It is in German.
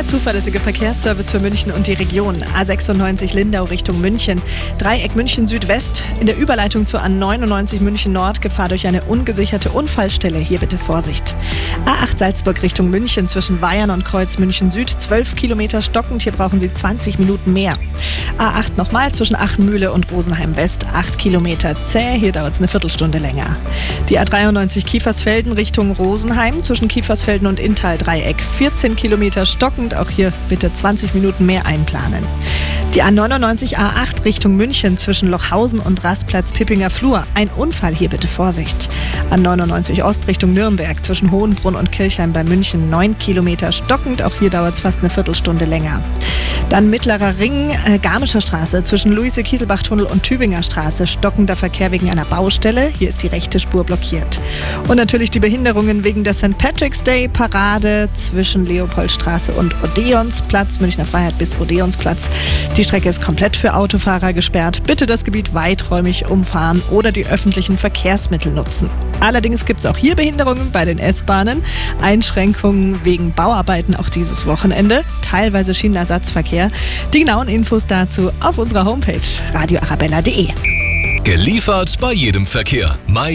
Der zuverlässige Verkehrsservice für München und die Region. A96 Lindau Richtung München. Dreieck München Südwest. In der Überleitung zur A99 München Nord Gefahr durch eine ungesicherte Unfallstelle. Hier bitte Vorsicht. A8 Salzburg Richtung München zwischen Weihern und Kreuz München Süd. 12 Kilometer stockend. Hier brauchen Sie 20 Minuten mehr. A8 nochmal zwischen Achenmühle und Rosenheim West. 8 Kilometer zäh. Hier dauert es eine Viertelstunde länger. Die A93 Kiefersfelden Richtung Rosenheim zwischen Kiefersfelden und Inntal Dreieck. 14 Kilometer stockend stockend. Auch hier bitte 20 Minuten mehr einplanen. Die A99 A8 Richtung München zwischen Lochhausen und Rastplatz Pippinger Flur. Ein Unfall, hier bitte Vorsicht. A99 Ost Richtung Nürnberg zwischen Hohenbrunn und Kirchheim bei München. 9 Kilometer stockend. Auch hier dauert es fast eine Viertelstunde länger. Dann Mittlerer Ring, äh, Garmischer Straße zwischen Luise Kieselbach-Tunnel und Tübinger Straße. Stockender Verkehr wegen einer Baustelle. Hier ist die rechte Spur blockiert. Und natürlich die Behinderungen wegen der St. Patrick's Day Parade zwischen Leopoldstraße und Odeonsplatz, Münchner Freiheit bis Odeonsplatz. Die Strecke ist komplett für Autofahrer gesperrt. Bitte das Gebiet weiträumig umfahren oder die öffentlichen Verkehrsmittel nutzen. Allerdings gibt es auch hier Behinderungen bei den S-Bahnen. Einschränkungen wegen Bauarbeiten auch dieses Wochenende. Teilweise Schienenersatzverkehr. Die genauen Infos dazu auf unserer Homepage radioarabella.de. Geliefert bei jedem Verkehr.